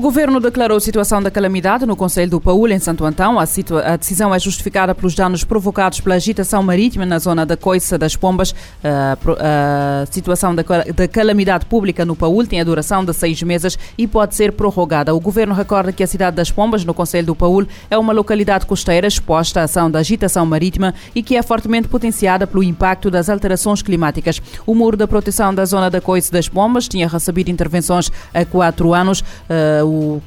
O governo declarou situação da calamidade no Conselho do Paúl, em Santo Antão. A, a, decisão é justificada pelos danos provocados pela agitação marítima na zona da Coiça das Pombas. A, a situação da, da, calamidade pública no Paúl tem a duração de seis meses e pode ser prorrogada. O governo recorda que a cidade das Pombas, no Conselho do Paúl, é uma localidade costeira exposta à ação da agitação marítima e que é fortemente potenciada pelo impacto das alterações climáticas. O muro da proteção da zona da Coiça das Pombas tinha recebido intervenções há quatro anos.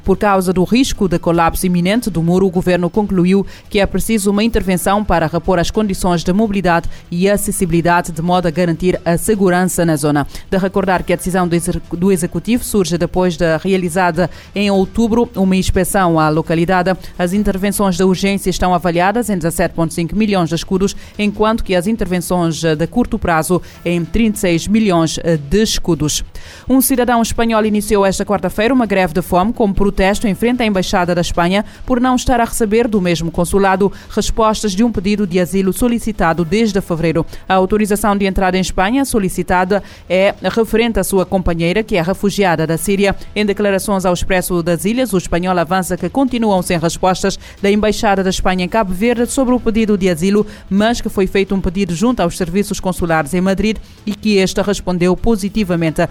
Por causa do risco de colapso iminente do muro, o governo concluiu que é preciso uma intervenção para repor as condições de mobilidade e acessibilidade de modo a garantir a segurança na zona. De recordar que a decisão do Executivo surge depois da realizada em outubro uma inspeção à localidade. As intervenções de urgência estão avaliadas em 17,5 milhões de escudos, enquanto que as intervenções de curto prazo em 36 milhões de escudos. Um cidadão espanhol iniciou esta quarta-feira uma greve de fome como protesto em frente à Embaixada da Espanha por não estar a receber do mesmo consulado respostas de um pedido de asilo solicitado desde fevereiro. A autorização de entrada em Espanha solicitada é referente à sua companheira, que é refugiada da Síria. Em declarações ao Expresso das Ilhas, o espanhol avança que continuam sem respostas da Embaixada da Espanha em Cabo Verde sobre o pedido de asilo, mas que foi feito um pedido junto aos serviços consulares em Madrid e que esta respondeu positivamente.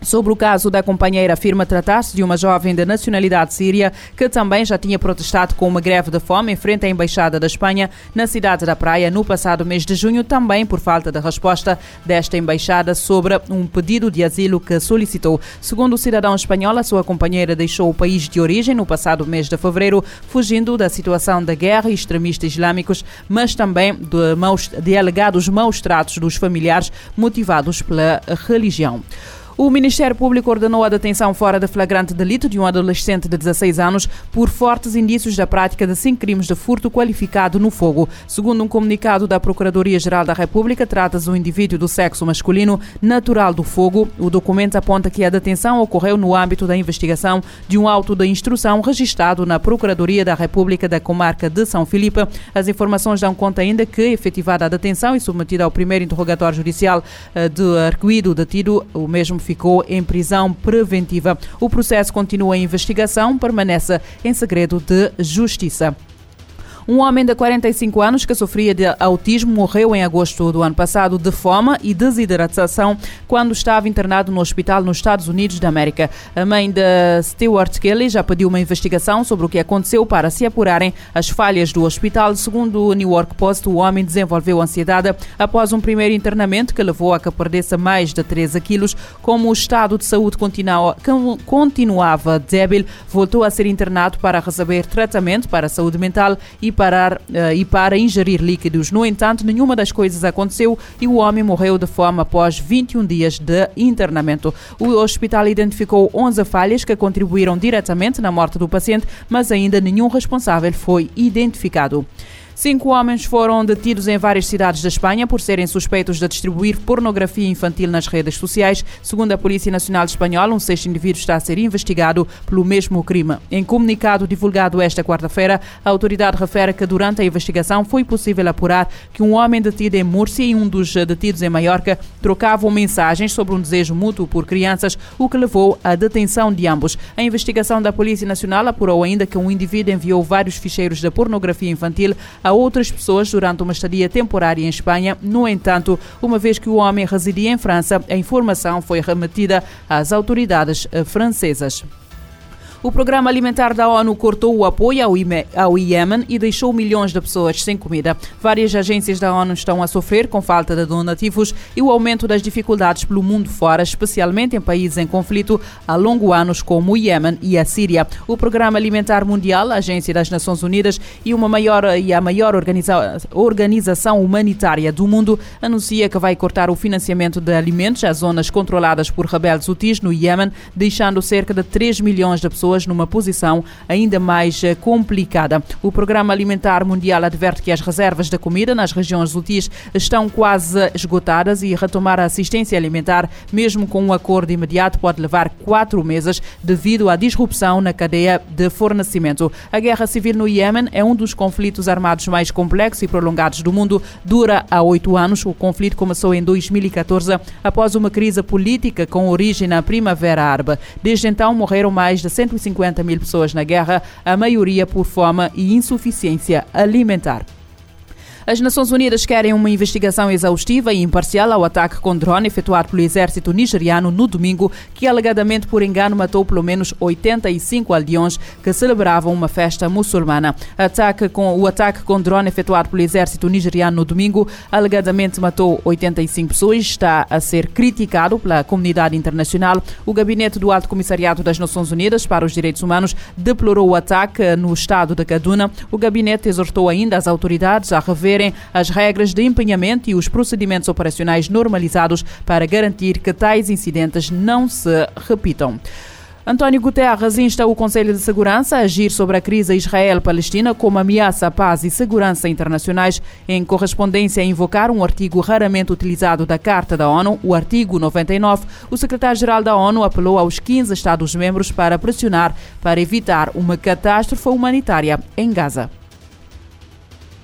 Sobre o caso da companheira, afirma tratar-se de uma jovem de nacionalidade síria que também já tinha protestado com uma greve de fome em frente à Embaixada da Espanha na cidade da Praia no passado mês de junho, também por falta de resposta desta embaixada sobre um pedido de asilo que solicitou. Segundo o cidadão espanhol, a sua companheira deixou o país de origem no passado mês de fevereiro, fugindo da situação da guerra e extremistas islâmicos, mas também de, maus, de alegados maus tratos dos familiares motivados pela religião. O Ministério Público ordenou a detenção fora de flagrante delito de um adolescente de 16 anos por fortes indícios da prática de cinco crimes de furto qualificado no fogo. Segundo um comunicado da Procuradoria-Geral da República, trata-se de um indivíduo do sexo masculino natural do fogo. O documento aponta que a detenção ocorreu no âmbito da investigação de um auto de instrução registrado na Procuradoria da República da Comarca de São Filipe. As informações dão conta ainda que, efetivada a detenção e submetida ao primeiro interrogatório judicial eh, de arguído detido, o mesmo ficou em prisão preventiva. O processo continua em investigação, permanece em segredo de justiça. Um homem de 45 anos que sofria de autismo morreu em agosto do ano passado de fome e desidratação quando estava internado no hospital nos Estados Unidos da América. A mãe de Stewart Kelly já pediu uma investigação sobre o que aconteceu para se apurarem as falhas do hospital. Segundo o New York Post, o homem desenvolveu ansiedade após um primeiro internamento que levou a que perdesse mais de 13 quilos. Como o estado de saúde continuava débil, voltou a ser internado para receber tratamento para a saúde mental e parar uh, e para ingerir líquidos. No entanto, nenhuma das coisas aconteceu e o homem morreu de fome após 21 dias de internamento. O hospital identificou 11 falhas que contribuíram diretamente na morte do paciente, mas ainda nenhum responsável foi identificado. Cinco homens foram detidos em várias cidades da Espanha por serem suspeitos de distribuir pornografia infantil nas redes sociais. Segundo a Polícia Nacional Espanhola, um sexto indivíduo está a ser investigado pelo mesmo crime. Em comunicado divulgado esta quarta-feira, a autoridade refere que durante a investigação foi possível apurar que um homem detido em Múrcia e um dos detidos em Maiorca trocavam mensagens sobre um desejo mútuo por crianças, o que levou à detenção de ambos. A investigação da Polícia Nacional apurou ainda que um indivíduo enviou vários ficheiros de pornografia infantil a outras pessoas durante uma estadia temporária em Espanha. No entanto, uma vez que o homem residia em França, a informação foi remetida às autoridades francesas. O Programa Alimentar da ONU cortou o apoio ao Iêmen e deixou milhões de pessoas sem comida. Várias agências da ONU estão a sofrer com falta de donativos e o aumento das dificuldades pelo mundo fora, especialmente em países em conflito há longos anos como o Iêmen e a Síria. O Programa Alimentar Mundial, a Agência das Nações Unidas e, uma maior, e a maior organiza, organização humanitária do mundo anuncia que vai cortar o financiamento de alimentos às zonas controladas por rebeldes hutis no Iêmen, deixando cerca de 3 milhões de pessoas pessoas numa posição ainda mais eh, complicada. O Programa Alimentar Mundial adverte que as reservas de comida nas regiões UTIs estão quase esgotadas e retomar a assistência alimentar, mesmo com um acordo imediato, pode levar quatro meses devido à disrupção na cadeia de fornecimento. A guerra civil no Iêmen é um dos conflitos armados mais complexos e prolongados do mundo. Dura há oito anos. O conflito começou em 2014 após uma crise política com origem na Primavera Árabe. Desde então morreram mais de 150 150 mil pessoas na guerra, a maioria por fome e insuficiência alimentar. As Nações Unidas querem uma investigação exaustiva e imparcial ao ataque com drone efetuado pelo exército nigeriano no domingo, que alegadamente por engano matou pelo menos 85 aldeões que celebravam uma festa muçulmana. Ataque com, o ataque com drone efetuado pelo exército nigeriano no domingo alegadamente matou 85 pessoas está a ser criticado pela comunidade internacional. O gabinete do Alto Comissariado das Nações Unidas para os Direitos Humanos deplorou o ataque no estado de Kaduna. O gabinete exortou ainda as autoridades a rever as regras de empenhamento e os procedimentos operacionais normalizados para garantir que tais incidentes não se repitam. António Guterres insta o Conselho de Segurança a agir sobre a crise Israel-Palestina como ameaça à paz e segurança internacionais, em correspondência a invocar um artigo raramente utilizado da Carta da ONU, o artigo 99. O secretário-geral da ONU apelou aos 15 Estados-membros para pressionar para evitar uma catástrofe humanitária em Gaza.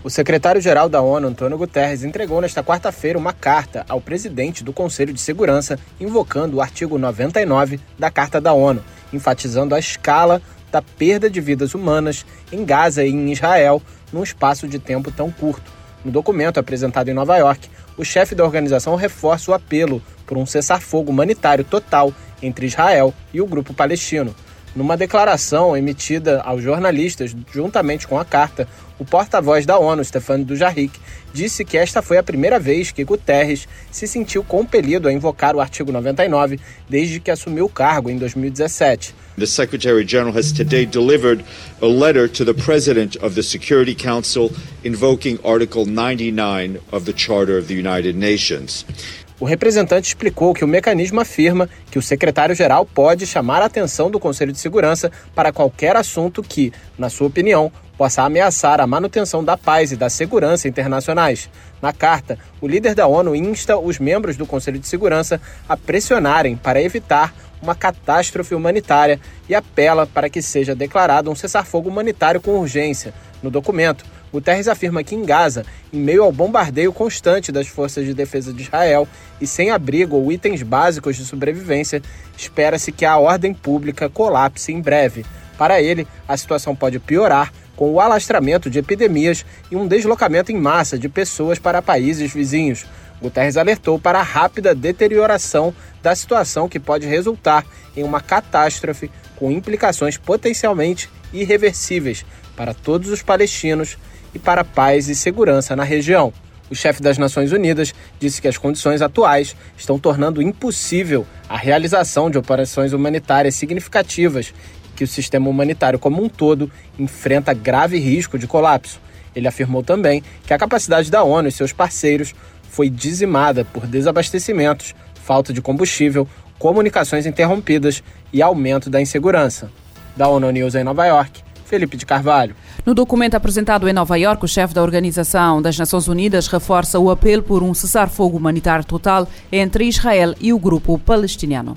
O secretário-geral da ONU, Antônio Guterres, entregou nesta quarta-feira uma carta ao presidente do Conselho de Segurança, invocando o artigo 99 da Carta da ONU, enfatizando a escala da perda de vidas humanas em Gaza e em Israel num espaço de tempo tão curto. No documento apresentado em Nova York, o chefe da organização reforça o apelo por um cessar-fogo humanitário total entre Israel e o grupo palestino. Numa declaração emitida aos jornalistas juntamente com a carta, o porta-voz da ONU, Stefano Dujarric, disse que esta foi a primeira vez que Guterres se sentiu compelido a invocar o artigo 99 desde que assumiu o cargo em 2017. The Secretary General has today delivered a letter to the President of the Security Council invoking Article 99 of the Charter of the United Nations. O representante explicou que o mecanismo afirma que o secretário-geral pode chamar a atenção do Conselho de Segurança para qualquer assunto que, na sua opinião, possa ameaçar a manutenção da paz e da segurança internacionais. Na carta, o líder da ONU insta os membros do Conselho de Segurança a pressionarem para evitar uma catástrofe humanitária e apela para que seja declarado um cessar-fogo humanitário com urgência. No documento, Guterres afirma que em Gaza, em meio ao bombardeio constante das forças de defesa de Israel e sem abrigo ou itens básicos de sobrevivência, espera-se que a ordem pública colapse em breve. Para ele, a situação pode piorar com o alastramento de epidemias e um deslocamento em massa de pessoas para países vizinhos. Guterres alertou para a rápida deterioração da situação que pode resultar em uma catástrofe com implicações potencialmente irreversíveis para todos os palestinos e para paz e segurança na região. O chefe das Nações Unidas disse que as condições atuais estão tornando impossível a realização de operações humanitárias significativas e que o sistema humanitário como um todo enfrenta grave risco de colapso. Ele afirmou também que a capacidade da ONU e seus parceiros foi dizimada por desabastecimentos, falta de combustível, comunicações interrompidas e aumento da insegurança. Da ONU News em Nova York, Felipe de Carvalho. No documento apresentado em Nova Iorque, o chefe da Organização das Nações Unidas reforça o apelo por um cessar-fogo humanitário total entre Israel e o grupo palestiniano.